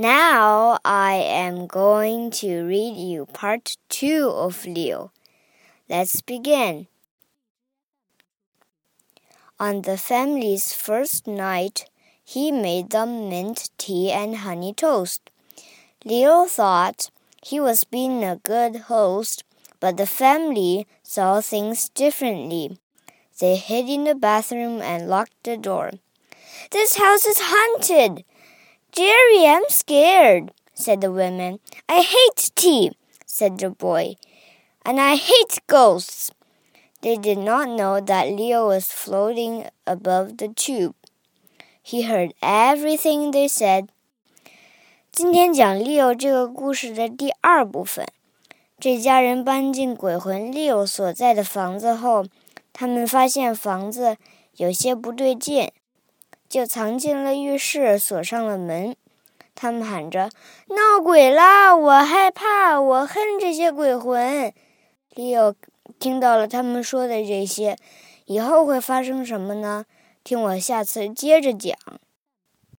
Now I am going to read you part two of Leo. Let's begin. On the family's first night, he made them mint tea and honey toast. Leo thought he was being a good host, but the family saw things differently. They hid in the bathroom and locked the door. This house is haunted, Jerry, I'm scared, said the woman. I hate tea, said the boy. And I hate ghosts. They did not know that Leo was floating above the tube. He heard everything they said. 今天讲 Leo 这个故事的第二部分。这家人搬进鬼魂 Leo 所在的房子后，他们发现房子有些不对劲。 就藏进了浴室，锁上了门。他们喊着：“闹鬼啦！我害怕，我恨这些鬼魂。”利奥听到了他们说的这些，以后会发生什么呢？听我下次接着讲。